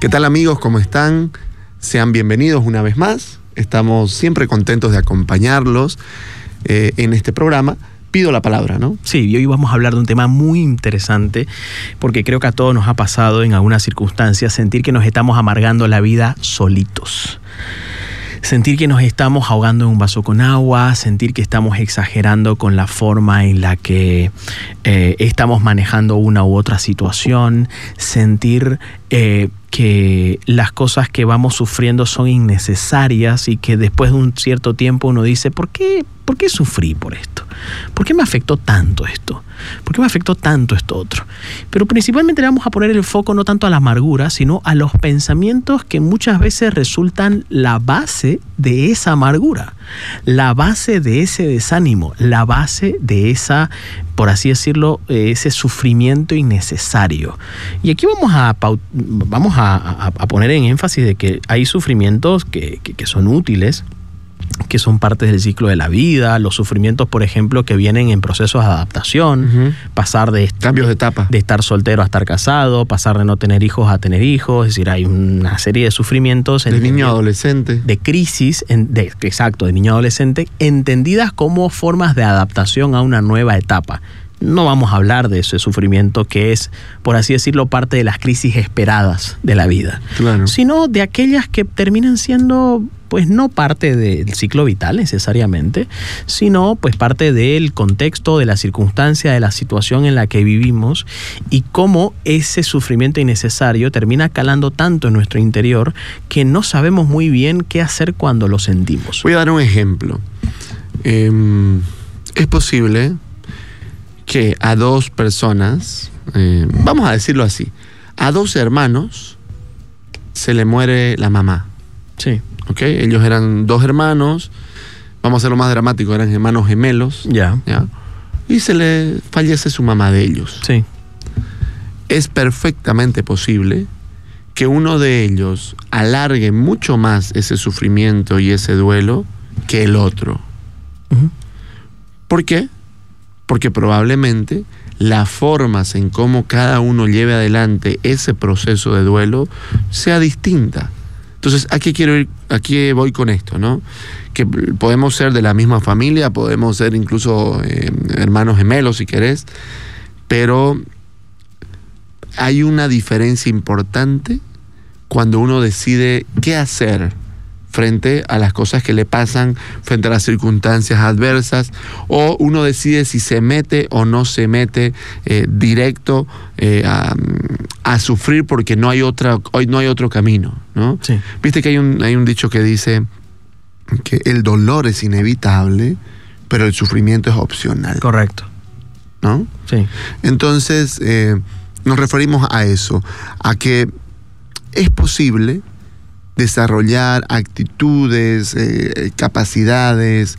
¿Qué tal amigos? ¿Cómo están? Sean bienvenidos una vez más. Estamos siempre contentos de acompañarlos eh, en este programa. Pido la palabra, ¿no? Sí, y hoy vamos a hablar de un tema muy interesante porque creo que a todos nos ha pasado en algunas circunstancias sentir que nos estamos amargando la vida solitos sentir que nos estamos ahogando en un vaso con agua, sentir que estamos exagerando con la forma en la que eh, estamos manejando una u otra situación, sentir eh, que las cosas que vamos sufriendo son innecesarias y que después de un cierto tiempo uno dice, ¿por qué, ¿por qué sufrí por esto? ¿Por qué me afectó tanto esto? ¿Por qué me afectó tanto esto otro? Pero principalmente le vamos a poner el foco no tanto a la amargura, sino a los pensamientos que muchas veces resultan la base de esa amargura, la base de ese desánimo, la base de esa, por así decirlo, eh, ese sufrimiento innecesario. Y aquí vamos a, vamos a, poner en énfasis de que hay sufrimientos que, que son útiles, que son partes del ciclo de la vida, los sufrimientos, por ejemplo, que vienen en procesos de adaptación, pasar de cambios de etapa, de estar soltero a estar casado, pasar de no tener hijos a tener hijos, es decir, hay una serie de sufrimientos de niño adolescente, de crisis, de, exacto, de niño adolescente, entendidas como formas de adaptación a una nueva etapa. No vamos a hablar de ese sufrimiento que es, por así decirlo, parte de las crisis esperadas de la vida, sino de aquellas que terminan siendo pues no parte del ciclo vital necesariamente, sino pues parte del contexto, de la circunstancia, de la situación en la que vivimos y cómo ese sufrimiento innecesario termina calando tanto en nuestro interior que no sabemos muy bien qué hacer cuando lo sentimos. Voy a dar un ejemplo. Em, es posible que a dos personas, eh, vamos a decirlo así, a dos hermanos se le muere la mamá. Sí. Ellos eran dos hermanos, vamos a hacerlo más dramático, eran hermanos gemelos. Ya. ¿ya? Y se le fallece su mamá de ellos. Sí. Es perfectamente posible que uno de ellos alargue mucho más ese sufrimiento y ese duelo que el otro. ¿Por qué? porque probablemente las formas en cómo cada uno lleve adelante ese proceso de duelo sea distinta. Entonces, aquí quiero ir, aquí voy con esto, ¿no? Que podemos ser de la misma familia, podemos ser incluso eh, hermanos gemelos si querés, pero hay una diferencia importante cuando uno decide qué hacer frente a las cosas que le pasan, frente a las circunstancias adversas, o uno decide si se mete o no se mete eh, directo eh, a, sufrir porque no hay, otra, hoy no hay otro camino. ¿no? Viste que hay un, hay un dicho que dice que el dolor es inevitable, pero el sufrimiento es opcional. Correcto. ¿No? Sí. Entonces, eh, nos referimos a eso, a que es posible desarrollar actitudes, eh, capacidades,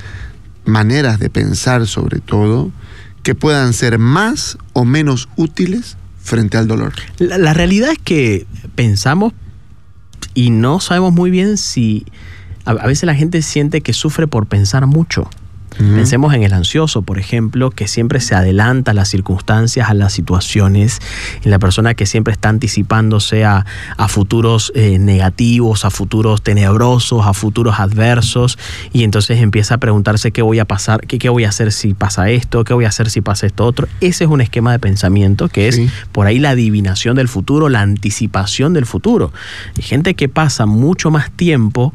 maneras de pensar sobre todo, que puedan ser más o menos útiles frente al dolor. La, realidad es que pensamos y no sabemos muy bien si a veces la gente siente que sufre por pensar mucho. Pensemos en el ansioso, por ejemplo, que siempre se adelanta a las circunstancias, a las situaciones, en la persona que siempre está anticipándose a, futuros eh, negativos, a futuros tenebrosos, a futuros adversos, y entonces empieza a preguntarse qué voy a pasar, qué, qué voy a hacer si pasa esto, qué voy a hacer si pasa esto otro. Ese es un esquema de pensamiento que es por ahí la adivinación del futuro, la anticipación del futuro. Hay gente que pasa mucho más tiempo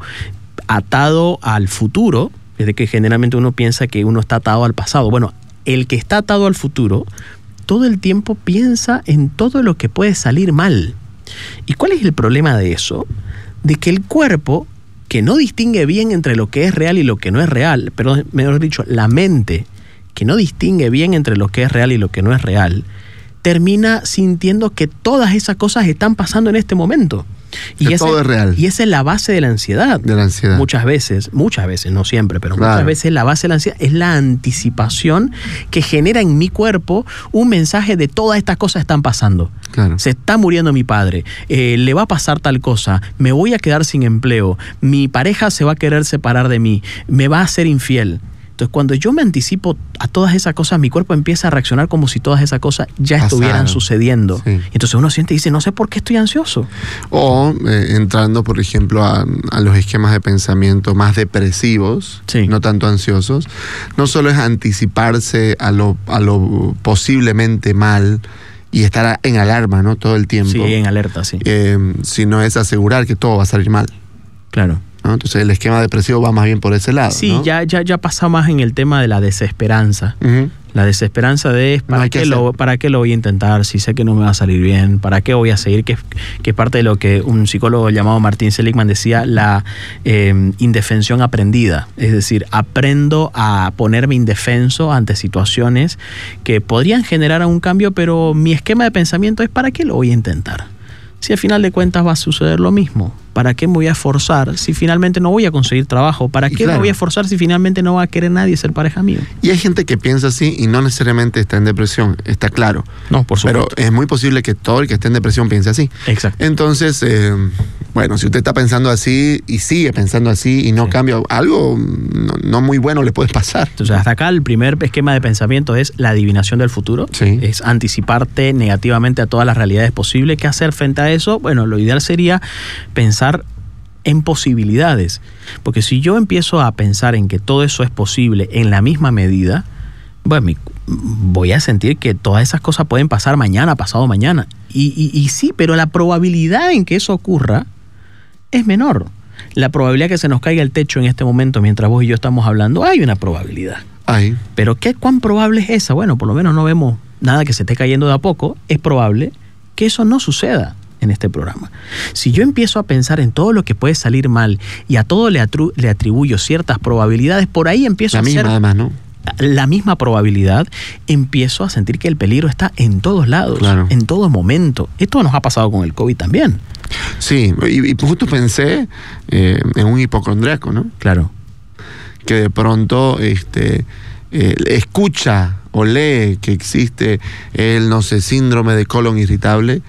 atado al futuro, es de que generalmente uno piensa que uno está atado al pasado. Bueno, el que está atado al futuro, todo el tiempo piensa en todo lo que puede salir mal. ¿Y cuál es el problema de eso? De que el cuerpo, que no distingue bien entre lo que es real y lo que no es real, pero mejor dicho, la mente, que no distingue bien entre lo que es real y lo que no es real, termina sintiendo que todas esas cosas están pasando en este momento. Y Que ese- todo es real. Y esa es la base de la ansiedad. De la ansiedad. Muchas veces, muchas veces, no siempre, pero Claro. muchas veces la base de la ansiedad es la anticipación que genera en mi cuerpo un mensaje de todas estas cosas están pasando. Claro. Se está muriendo mi padre, eh, le va a pasar tal cosa, me voy a quedar sin empleo, mi pareja se va a querer separar de mí, me va a ser infiel. Entonces, cuando yo me anticipo a todas esas cosas, mi cuerpo empieza a reaccionar como si todas esas cosas ya Pasaron. estuvieran sucediendo. Sí. Entonces uno siente y dice, no sé por qué estoy ansioso. O eh, entrando, por ejemplo, a, a los esquemas de pensamiento más depresivos, Sí. no tanto ansiosos, no solo es anticiparse a lo, a lo posiblemente mal y estar en alarma ¿no? todo el tiempo, Sí, en alerta, sí. eh, sino es asegurar que todo va a salir mal. Claro. ¿No? Entonces el esquema depresivo va más bien por ese lado. Sí, ¿no? ya, ya, ya pasa más en el tema de la desesperanza. La desesperanza de ¿para, qué lo. ¿para qué lo voy a intentar si sé que no me va a salir bien? ¿Para qué voy a seguir? Que, es- que es parte de lo que un psicólogo llamado Martín Seligman decía, la eh, indefensión aprendida. Es decir, aprendo a ponerme indefenso ante situaciones que podrían generar un cambio, pero mi esquema de pensamiento es ¿para qué lo voy a intentar? Si al final de cuentas va a suceder lo mismo. ¿Para qué me voy a esforzar si finalmente no voy a conseguir trabajo? ¿Para qué me voy a esforzar si finalmente no va a querer nadie ser pareja mío? Y hay gente que piensa así y no necesariamente está en depresión, está claro. No, por Pero supuesto. es muy posible que todo el que esté en depresión piense así. Exacto. Entonces, eh, bueno, si usted está pensando así y sigue pensando así y no Sí. cambia, algo no, no muy bueno le puede pasar. Entonces, hasta acá el primer esquema de pensamiento es la adivinación del futuro. Sí. Es anticiparte negativamente a todas las realidades posibles. ¿Qué hacer frente a eso? Bueno, lo ideal sería pensar en posibilidades. Porque si yo empiezo a pensar en que todo eso es posible en la misma medida, bueno, voy a sentir que todas esas cosas pueden pasar mañana, pasado mañana. Y, y- y sí, pero la probabilidad en que eso ocurra es menor. La probabilidad que se nos caiga el techo en este momento mientras vos y yo estamos hablando, hay una probabilidad. Ay, Pero ¿qué, ¿cuán probable es esa? Bueno, por lo menos no vemos nada que se esté cayendo de a poco. Es probable que eso no suceda en este programa. Si yo empiezo a pensar en todo lo que puede salir mal y a todo le, atribuyo ciertas probabilidades, por ahí empiezo la a misma hacer además, ¿no? la misma probabilidad, empiezo a sentir que el peligro está en todos lados, Claro. en todo momento. Esto nos ha pasado con el COVID también. Sí, y, y justo pensé eh, en un hipocondriaco, ¿no? Claro. Que de pronto este, eh, escucha o lee que existe el, no sé, síndrome de colon irritable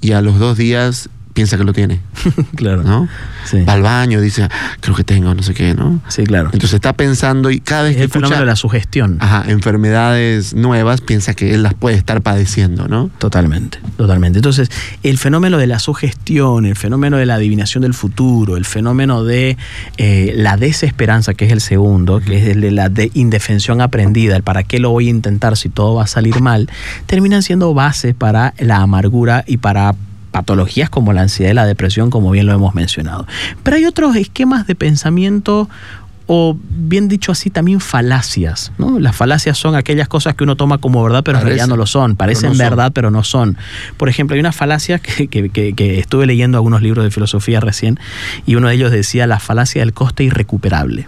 y a los dos días piensa que lo tiene, claro. ¿no? Sí. Va al baño, dice, "Ah, creo que tengo, no sé qué, ¿no? Sí, claro. Entonces está pensando y cada vez Es que el fenómeno de la sugestión. ajá, enfermedades nuevas, piensa que él las puede estar padeciendo, ¿no? Totalmente, totalmente. Entonces, el fenómeno de la sugestión, el fenómeno de la adivinación del futuro, el fenómeno de eh, la desesperanza, que es el segundo, que es el de la de indefensión aprendida, el para qué lo voy a intentar si todo va a salir mal, terminan siendo bases para la amargura y para patologías como la ansiedad y la depresión, como bien lo hemos mencionado. Pero hay otros esquemas de pensamiento o bien dicho así también falacias, ¿no? Las falacias son aquellas cosas que uno toma como verdad pero en realidad no lo son, parecen no son. verdad pero no son. Por ejemplo, hay una falacia que, que- que- que estuve leyendo algunos libros de filosofía recién y uno de ellos decía la falacia del coste irrecuperable.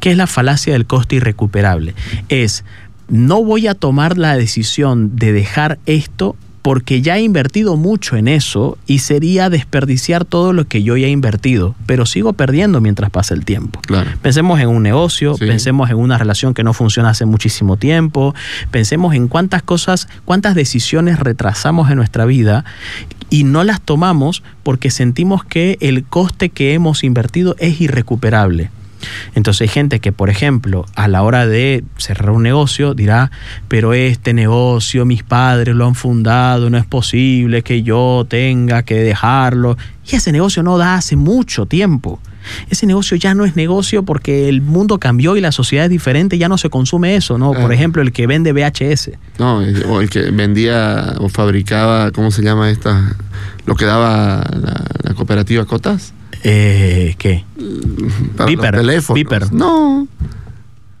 ¿Qué es la falacia del coste irrecuperable? Es, no voy a tomar la decisión de dejar esto porque ya he invertido mucho en eso y sería desperdiciar todo lo que yo ya he invertido, pero sigo perdiendo mientras pasa el tiempo. Claro. Pensemos en un negocio, Sí. pensemos en una relación que no funciona hace muchísimo tiempo, pensemos en cuántas cosas, cuántas decisiones retrasamos en nuestra vida y no las tomamos porque sentimos que el coste que hemos invertido es irrecuperable. Entonces hay gente que, por ejemplo, a la hora de cerrar un negocio dirá, pero este negocio mis padres lo han fundado, no es posible que yo tenga que dejarlo. Y ese negocio no da hace mucho tiempo. Ese negocio ya no es negocio porque el mundo cambió y la sociedad es diferente, ya no se consume eso, ¿no? Por Claro. ejemplo, el que vende VHS. No, el- o el que vendía o fabricaba, ¿cómo se llama esta? Lo que daba la, la cooperativa Cotas. Eh, ¿Qué? Para Viper, los teléfonos. Viper. No.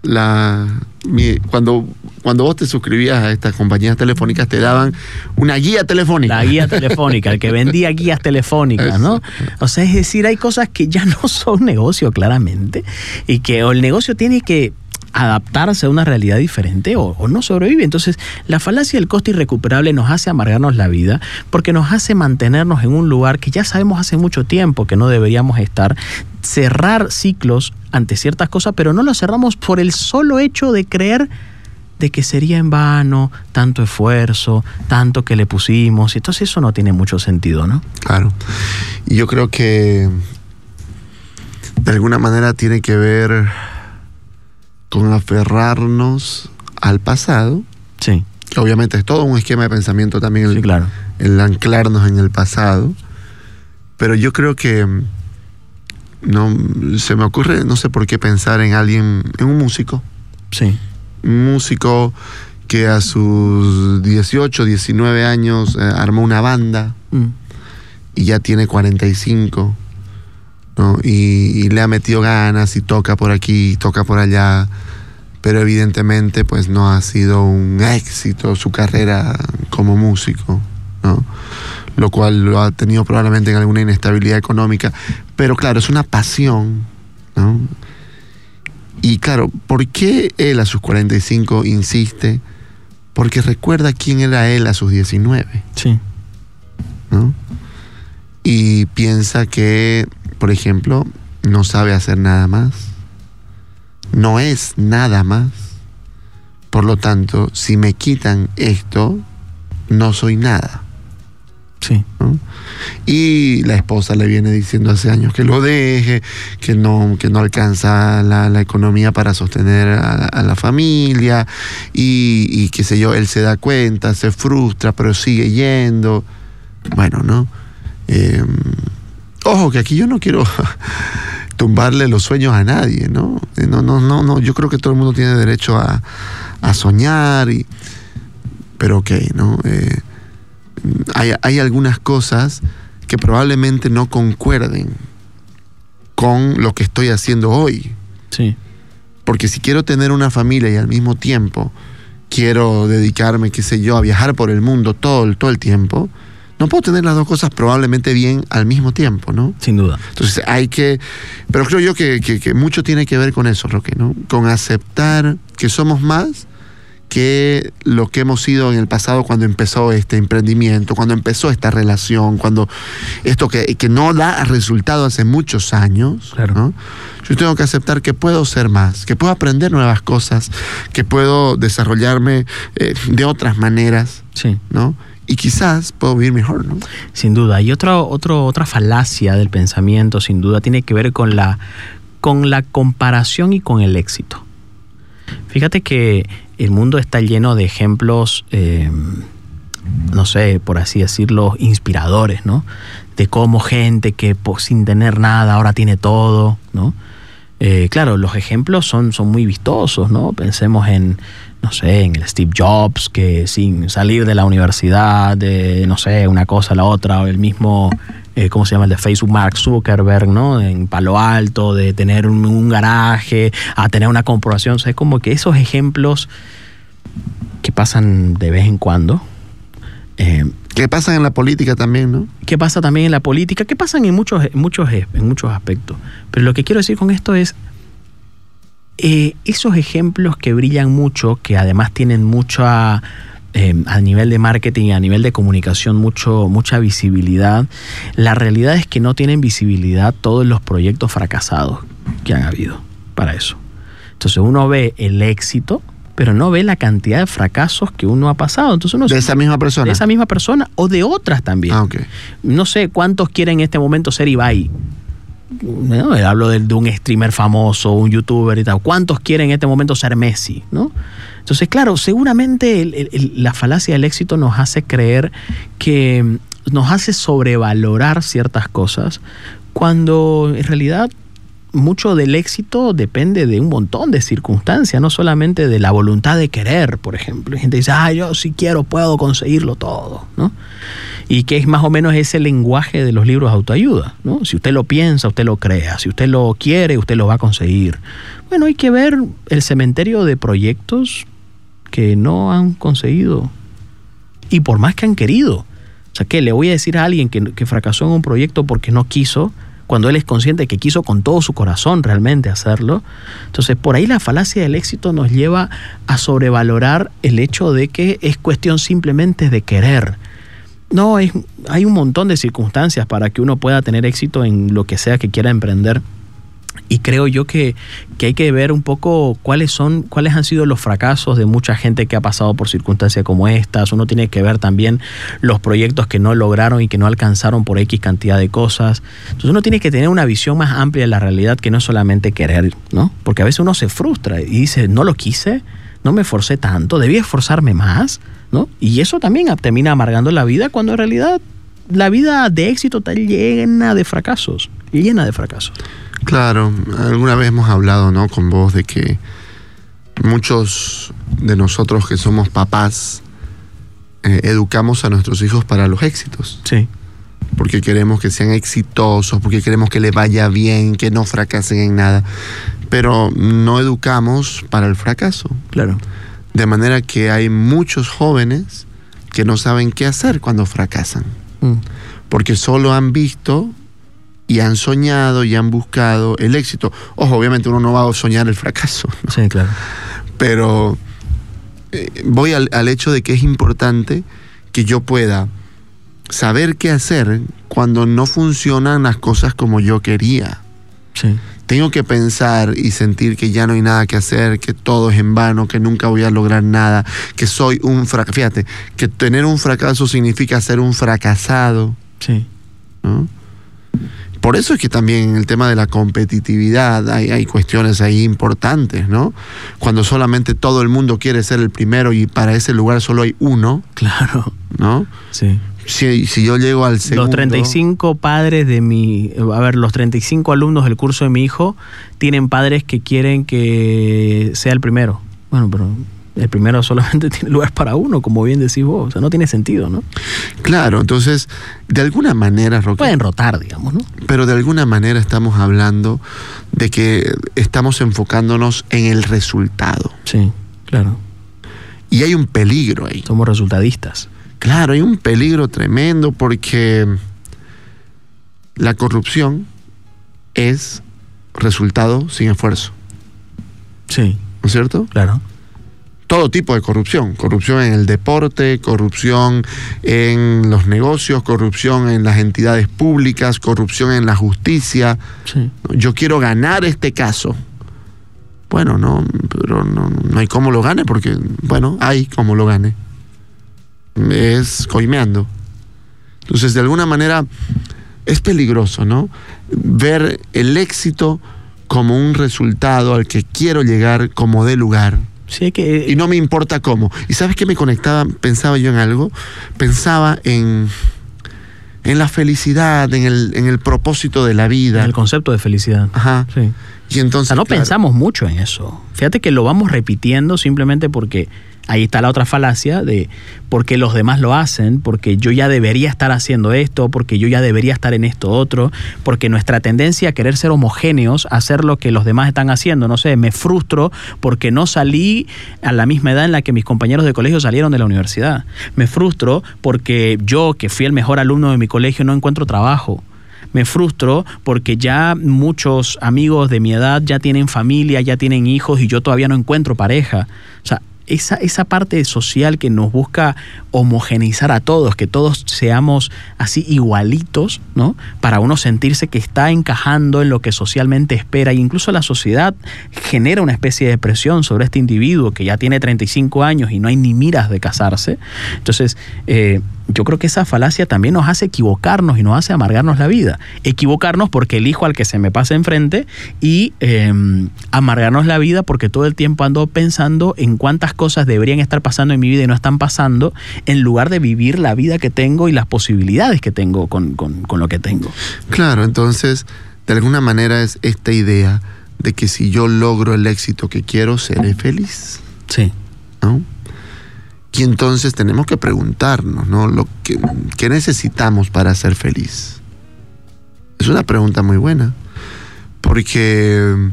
La, mi- cuando, cuando vos te suscribías a estas compañías telefónicas te daban una guía telefónica. La guía telefónica, el que vendía guías telefónicas, ¿no? O sea, es decir, hay cosas que ya no son negocio claramente y que o el negocio tiene que adaptarse a una realidad diferente o, no sobrevive. Entonces, la falacia del coste irrecuperable nos hace amargarnos la vida porque nos hace mantenernos en un lugar que ya sabemos hace mucho tiempo que no deberíamos estar, cerrar ciclos ante ciertas cosas, pero no los cerramos por el solo hecho de creer de que sería en vano tanto esfuerzo, tanto que le pusimos, entonces eso no tiene mucho sentido, ¿no? Claro. Yo creo que de alguna manera tiene que ver con aferrarnos al pasado. Sí. Que obviamente es todo un esquema de pensamiento también el, sí, claro. el anclarnos en el pasado. Pero yo creo que no se me ocurre, no sé por qué pensar en alguien, en un músico. Sí. Un músico que a sus 18, 19 años eh, armó una banda Mm. y ya tiene 45. ¿No? Y, y le ha metido ganas y toca por aquí, toca por allá, pero evidentemente pues no ha sido un éxito su carrera como músico, ¿no? lo cual lo ha tenido probablemente en alguna inestabilidad económica, pero claro, es una pasión, ¿no? Y claro, ¿por qué él a sus 45 insiste? Porque recuerda quién era él a sus 19, Sí. ¿no? Y piensa que, por ejemplo, no sabe hacer nada más. No es nada más. Por lo tanto, si me quitan esto, no soy nada. Sí. ¿no? Y la esposa le viene diciendo hace años que lo deje, que no, que no alcanza la, la economía para sostener a, a la familia y, y qué sé yo, él se da cuenta, se frustra, pero sigue yendo. Bueno, ¿no? Eh, ojo, que aquí yo no quiero tumbarle los sueños a nadie, ¿no? No, no, no, no. Yo creo que todo el mundo tiene derecho a, a soñar, y, pero ok, ¿no? Eh, hay, hay algunas cosas que probablemente no concuerden con lo que estoy haciendo hoy. Sí. Porque si quiero tener una familia y al mismo tiempo quiero dedicarme, qué sé yo, a viajar por el mundo todo, todo el tiempo, no puedo tener las dos cosas probablemente bien al mismo tiempo, ¿no? Sin duda. Entonces hay que, pero creo yo que, que- que mucho tiene que ver con eso, Roque, ¿no? Con aceptar que somos más que lo que hemos sido en el pasado cuando empezó este emprendimiento, cuando empezó esta relación, cuando esto que, que no da resultado hace muchos años, Claro. ¿no? Yo tengo que aceptar que puedo ser más, que puedo aprender nuevas cosas, que puedo desarrollarme eh, de otras maneras, Sí. ¿no? Y quizás puedo vivir mejor, ¿no? Sin duda. Y otra, otro, otra falacia del pensamiento, sin duda, tiene que ver con la, con la comparación y con el éxito. Fíjate que el mundo está lleno de ejemplos, eh, no sé, por así decirlo, inspiradores, ¿no? De cómo gente que sin tener nada ahora tiene todo, ¿no? Eh, claro, los ejemplos son, son muy vistosos, ¿no? Pensemos en, no sé, en el Steve Jobs, que sin salir de la universidad, de, no sé, una cosa a la otra, o el mismo, eh, ¿cómo se llama? El de Facebook, Mark Zuckerberg, ¿no? En Palo Alto, de tener un, garaje, a tener una corporación, o sea, es como que esos ejemplos que pasan de vez en cuando, eh, Que pasa en la política también, ¿no? ¿Qué pasa también en la política? ¿Qué pasa en muchos, muchos, en muchos aspectos? Pero lo que quiero decir con esto es, eh, esos ejemplos que brillan mucho, que además tienen mucha, eh, a nivel de marketing, a nivel de comunicación, mucho, mucha visibilidad, la realidad es que no tienen visibilidad todos los proyectos fracasados que han habido para eso. Entonces uno ve el éxito, pero no ve la cantidad de fracasos que uno ha pasado. Entonces uno De se- esa misma persona. de esa misma persona o de otras también. Ah. No sé cuántos quieren en este momento ser Ibai. No, hablo de, de un streamer famoso, un youtuber y tal. ¿Cuántos quieren en este momento ser Messi? ¿no? Entonces, claro, seguramente el- el- el- la falacia del éxito nos hace creer que mm, nos hace sobrevalorar ciertas cosas cuando en realidad mucho del éxito depende de un montón de circunstancias, no solamente de la voluntad de querer, por ejemplo. Hay gente dice, ah, yo si quiero puedo conseguirlo todo, ¿no? Y que es más o menos ese lenguaje de los libros de autoayuda, ¿no? Si usted lo piensa, usted lo crea, si usted lo quiere, usted lo va a conseguir. Bueno, hay que ver el cementerio de proyectos que no han conseguido y por más que han querido. O sea, que le voy a decir a alguien que, que fracasó en un proyecto porque no quiso, cuando él es consciente que quiso con todo su corazón realmente hacerlo. Entonces, por ahí la falacia del éxito nos lleva a sobrevalorar el hecho de que es cuestión simplemente de querer. No, hay un montón de circunstancias para que uno pueda tener éxito en lo que sea que quiera emprender y creo yo que, hay que ver un poco cuáles son, cuáles han sido los fracasos de mucha gente que ha pasado por circunstancias como estas. Uno tiene que ver también los proyectos que no lograron y que no alcanzaron por X cantidad de cosas. Entonces uno tiene que tener una visión más amplia de la realidad que no solamente querer, ¿no? Porque a veces uno se frustra y dice, no lo quise, no me esforcé tanto, debí esforzarme más, ¿no? Y eso también termina amargando la vida cuando en realidad la vida de éxito está llena de fracasos, llena de fracasos. Claro, alguna vez hemos hablado, ¿no? Con vos de que muchos de nosotros que somos papás eh, educamos a nuestros hijos para los éxitos. Sí. Porque queremos que sean exitosos, porque queremos que les vaya bien, que no fracasen en nada. Pero no educamos para el fracaso. Claro. De manera que hay muchos jóvenes que no saben qué hacer cuando fracasan. Mm. Porque solo han visto y han soñado y han buscado el éxito. Ojo, obviamente uno no va a soñar el fracaso. Sí, claro. Pero eh, voy al, hecho de que es importante que yo pueda saber qué hacer cuando no funcionan las cosas como yo quería. Sí. Tengo que pensar y sentir que ya no hay nada que hacer, que todo es en vano, que nunca voy a lograr nada, que soy un fracaso. Fíjate, que tener un fracaso significa ser un fracasado. Sí. ¿no? Por eso es que también en el tema de la competitividad hay, hay, cuestiones ahí importantes, ¿no? Cuando solamente todo el mundo quiere ser el primero y para ese lugar solo hay uno. Claro. ¿No? Sí. Si, si yo llego al segundo... Los 35 padres de mi... A ver, los 35 alumnos del curso de mi hijo tienen padres que quieren que sea el primero. Bueno, pero el primero solamente tiene lugar para uno, como bien decís vos. O sea, no tiene sentido, ¿no? Claro, entonces, de alguna manera, Pueden rotar, digamos, ¿no? Pero de alguna manera estamos hablando de que estamos enfocándonos en el resultado. Sí, claro. Y hay un peligro ahí. Somos resultadistas. Claro, hay un peligro tremendo porque la corrupción es resultado sin esfuerzo. Sí. ¿No es cierto? Claro todo tipo de corrupción, corrupción en el deporte, corrupción en los negocios, corrupción en las entidades públicas, corrupción en la justicia. Yo quiero ganar este caso. Bueno, no, pero no, hay cómo lo gane porque, bueno, hay cómo lo gane. Es coimeando. Entonces, de alguna manera, es peligroso, ¿no? Ver el éxito como un resultado al que quiero llegar como de lugar que... Y no me importa cómo. ¿Y sabes qué me conectaba? Pensaba yo en algo. Pensaba en, en la felicidad, en el, en el propósito de la vida. El concepto de felicidad. Ajá. Sí. Y entonces. no pensamos mucho en eso. Fíjate que lo vamos repitiendo simplemente porque ahí está la otra falacia de porque los demás lo hacen, porque yo ya debería estar haciendo esto, porque yo ya debería estar en esto otro, porque nuestra tendencia a querer ser homogéneos, hacer lo que los demás están haciendo, no sé, me frustro porque no salí a la misma edad en la que mis compañeros de colegio salieron de la universidad. Me frustro porque yo, que fui el mejor alumno de mi colegio, no encuentro trabajo me frustro porque ya muchos amigos de mi edad ya tienen familia, ya tienen hijos y yo todavía no encuentro pareja. O sea, esa, esa parte social que nos busca homogeneizar a todos, que todos seamos así igualitos, ¿no? Para uno sentirse que está encajando en lo que socialmente espera. E incluso la sociedad genera una especie de presión sobre este individuo que ya tiene 35 años y no hay ni miras de casarse. Entonces, eh, yo creo que esa falacia también nos hace equivocarnos y nos hace amargarnos la vida. Equivocarnos porque elijo al que se me pasa enfrente y em, amargarnos la vida porque todo el tiempo ando pensando en cuántas cosas deberían estar pasando en mi vida y no están pasando, en lugar de vivir la vida que tengo y las posibilidades que tengo con, lo que tengo. Claro, entonces, de alguna manera es esta idea de que si yo logro el éxito que quiero, seré feliz. Sí. ¿No? Y entonces tenemos que preguntarnos, ¿no? Lo que, ¿Qué necesitamos para ser feliz? Es una pregunta muy buena, porque,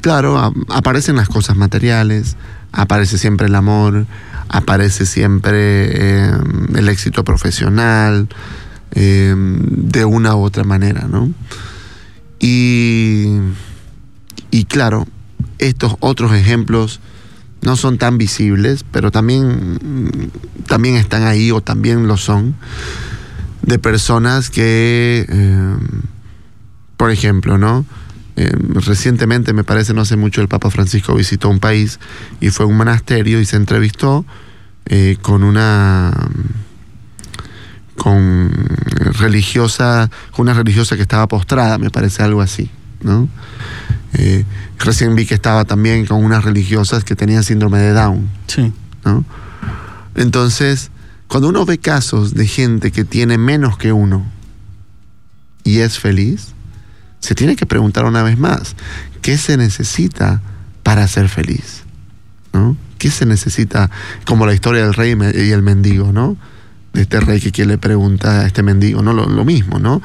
claro, aparecen las cosas materiales, aparece siempre el amor, aparece siempre em, el éxito profesional, em, de una u otra manera, ¿no? Y, y claro, estos otros ejemplos no son tan visibles, pero también, también están ahí o también lo son, de personas que, eh, por ejemplo, ¿no? Eh, recientemente, me parece, no hace mucho, el Papa Francisco visitó un país y fue a un monasterio y se entrevistó eh, con una con religiosa, una religiosa que estaba postrada, me parece algo así, ¿no? Eh, recién vi que estaba también con unas religiosas que tenían síndrome de Down. Sí. ¿no? Entonces, cuando uno ve casos de gente que tiene menos que uno y es feliz, se tiene que preguntar una vez más, ¿qué se necesita para ser feliz? ¿No? ¿Qué se necesita? Como la historia del rey y el mendigo, ¿no? De este rey que le pregunta a este mendigo, ¿no? Lo, lo mismo, ¿no?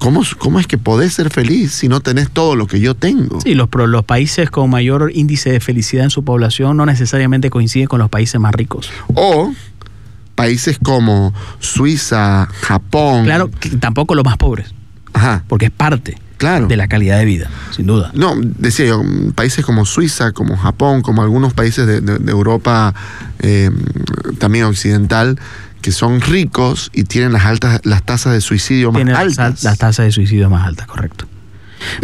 ¿Cómo, ¿Cómo, es que podés ser feliz si no tenés todo lo que yo tengo? Sí, los, los países con mayor índice de felicidad en su población no necesariamente coinciden con los países más ricos. O países como Suiza, Japón. Claro, tampoco los más pobres. Ajá. Porque es parte claro. de la calidad de vida, sin duda. No, decía yo, países como Suiza, como Japón, como algunos países de, de, de Europa eh, también occidental, que son ricos y tienen las altas las tasas de suicidio más tienen altas. Las tasas de suicidio más altas, correcto.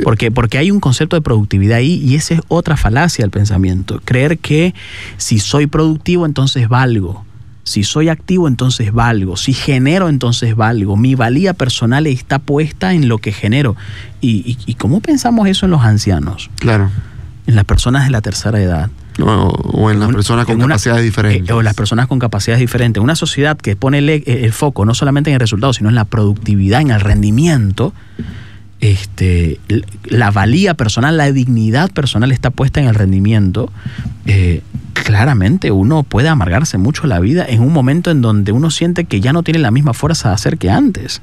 Porque, porque hay un concepto de productividad ahí y esa es otra falacia del pensamiento. Creer que si soy productivo entonces valgo. Si soy activo entonces valgo. Si genero entonces valgo. Mi valía personal está puesta en lo que genero. ¿Y, y, y cómo pensamos eso en los ancianos? Claro. En las personas de la tercera edad. No, o en las personas con una, capacidades diferentes. Eh, o las personas con capacidades diferentes. Una sociedad que pone el, el, foco no solamente en el resultado, sino en la productividad, en el rendimiento, este, la valía personal, la dignidad personal está puesta en el rendimiento. Eh, claramente uno puede amargarse mucho la vida en un momento en donde uno siente que ya no tiene la misma fuerza de hacer que antes.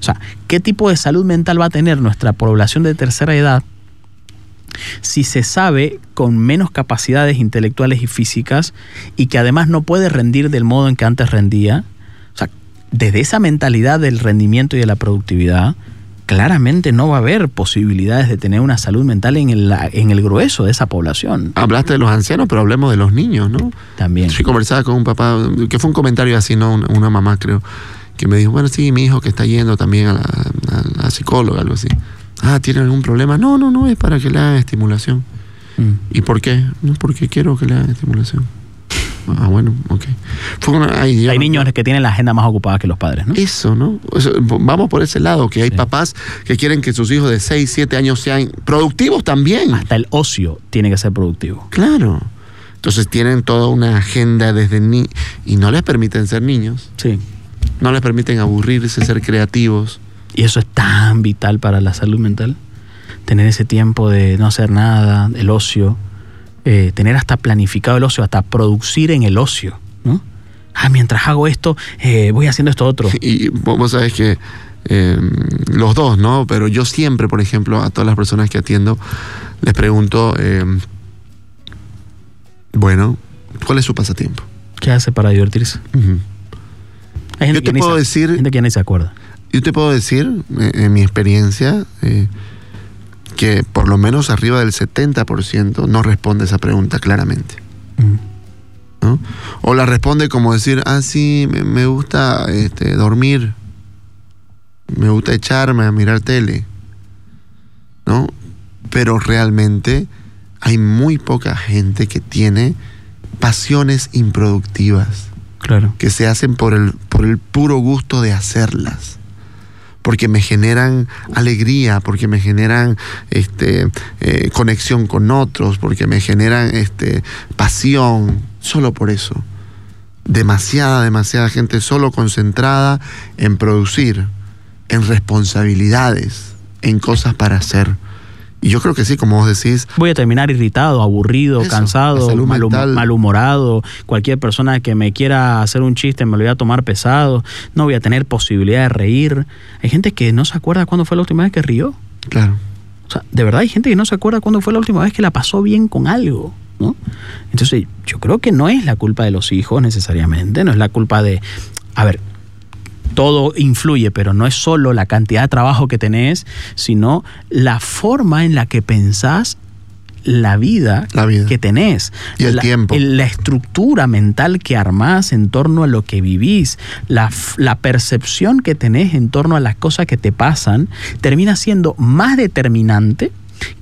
O sea, ¿qué tipo de salud mental va a tener nuestra población de tercera edad si se sabe con menos capacidades intelectuales y físicas y que además no puede rendir del modo en que antes rendía, o sea, desde esa mentalidad del rendimiento y de la productividad, claramente no va a haber posibilidades de tener una salud mental en el, en el grueso de esa población. Hablaste de los ancianos, pero hablemos de los niños, ¿no? También. Yo conversaba con un papá, que fue un comentario así, ¿no? Una, mamá, creo, que me dijo, bueno, sí, mi hijo que está yendo también a la, a la psicóloga, algo así. Ah, ¿tiene algún problema? No, no, no, es para que le hagan estimulación. Mm. ¿Y por qué? No, porque quiero que le hagan estimulación. Ah, bueno, ok. Fue una, ay, hay niños que tienen la agenda más ocupada que los padres, ¿no? Eso, ¿no? Eso, vamos por ese lado, que hay sí. papás que quieren que sus hijos de 6, 7 años sean productivos también. Hasta el ocio tiene que ser productivo. Claro. Entonces tienen toda una agenda desde ni y no les permiten ser niños. Sí. No les permiten aburrirse, ser creativos. Y eso es tan vital para la salud mental. Tener ese tiempo de no hacer nada, el ocio, eh, tener hasta planificado el ocio, hasta producir en el ocio, ¿no? Ah, mientras hago esto, eh, voy haciendo esto otro. Y vos sabés que eh, los dos, ¿no? Pero yo siempre, por ejemplo, a todas las personas que atiendo, les pregunto, bueno, ¿cuál es su pasatiempo? ¿Qué hace para divertirse? Uh -huh. Hay gente yo te puedo se, decir... Hay gente que ni se acuerda. Yo te puedo decir, en mi experiencia, eh, que por lo menos arriba del 70% no responde esa pregunta claramente. Mm. ¿no? O la responde como decir, ah, sí, me, me gusta este, dormir, me gusta echarme a mirar tele, ¿no? Pero realmente hay muy poca gente que tiene pasiones improductivas. Claro. Que se hacen por el, por el puro gusto de hacerlas porque me generan alegría, porque me generan este, eh, conexión con otros, porque me generan este, pasión, solo por eso. Demasiada, demasiada gente solo concentrada en producir, en responsabilidades, en cosas para hacer. Y yo creo que sí, como vos decís. Voy a terminar irritado, aburrido, eso, cansado, malhum malhumorado. Cualquier persona que me quiera hacer un chiste me lo voy a tomar pesado. No voy a tener posibilidad de reír. Hay gente que no se acuerda cuándo fue la última vez que rió. Claro. O sea, de verdad hay gente que no se acuerda cuándo fue la última vez que la pasó bien con algo. ¿no? Entonces, yo creo que no es la culpa de los hijos necesariamente, no es la culpa de. A ver, todo influye, pero no es solo la cantidad de trabajo que tenés, sino la forma en la que pensás la vida, La vida. que tenés. Y el la, tiempo. La estructura mental que armás en torno a lo que vivís, la, la percepción que tenés en torno a las cosas que te pasan, termina siendo más determinante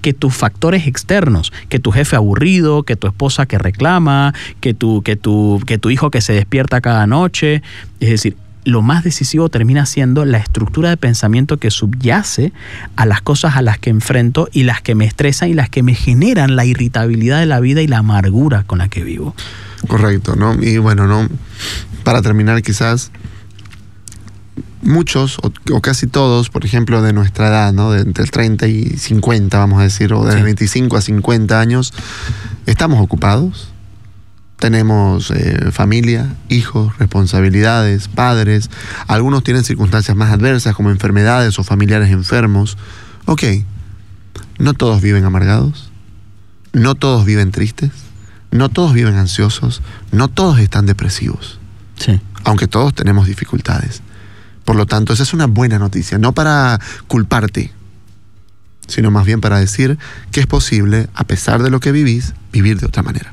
que tus factores externos, que tu jefe aburrido, que tu esposa que reclama, que tu, que tu, que tu hijo que se despierta cada noche. Es decir, lo más decisivo termina siendo la estructura de pensamiento que subyace a las cosas a las que enfrento y las que me estresan y las que me generan la irritabilidad de la vida y la amargura con la que vivo. Correcto, ¿no? Y bueno, ¿no? Para terminar, quizás muchos, o, o casi todos, por ejemplo, de nuestra edad, ¿no? De entre el 30 y 50, vamos a decir, o de Sí. 25 a 50 años, estamos ocupados. Tenemos eh, familia, hijos, responsabilidades, padres. Algunos tienen circunstancias más adversas como enfermedades o familiares enfermos. Ok, no todos viven amargados. No todos viven tristes. No todos viven ansiosos. No todos están depresivos. Sí. Aunque todos tenemos dificultades. Por lo tanto, esa es una buena noticia. No para culparte, sino más bien para decir que es posible, a pesar de lo que vivís, vivir de otra manera.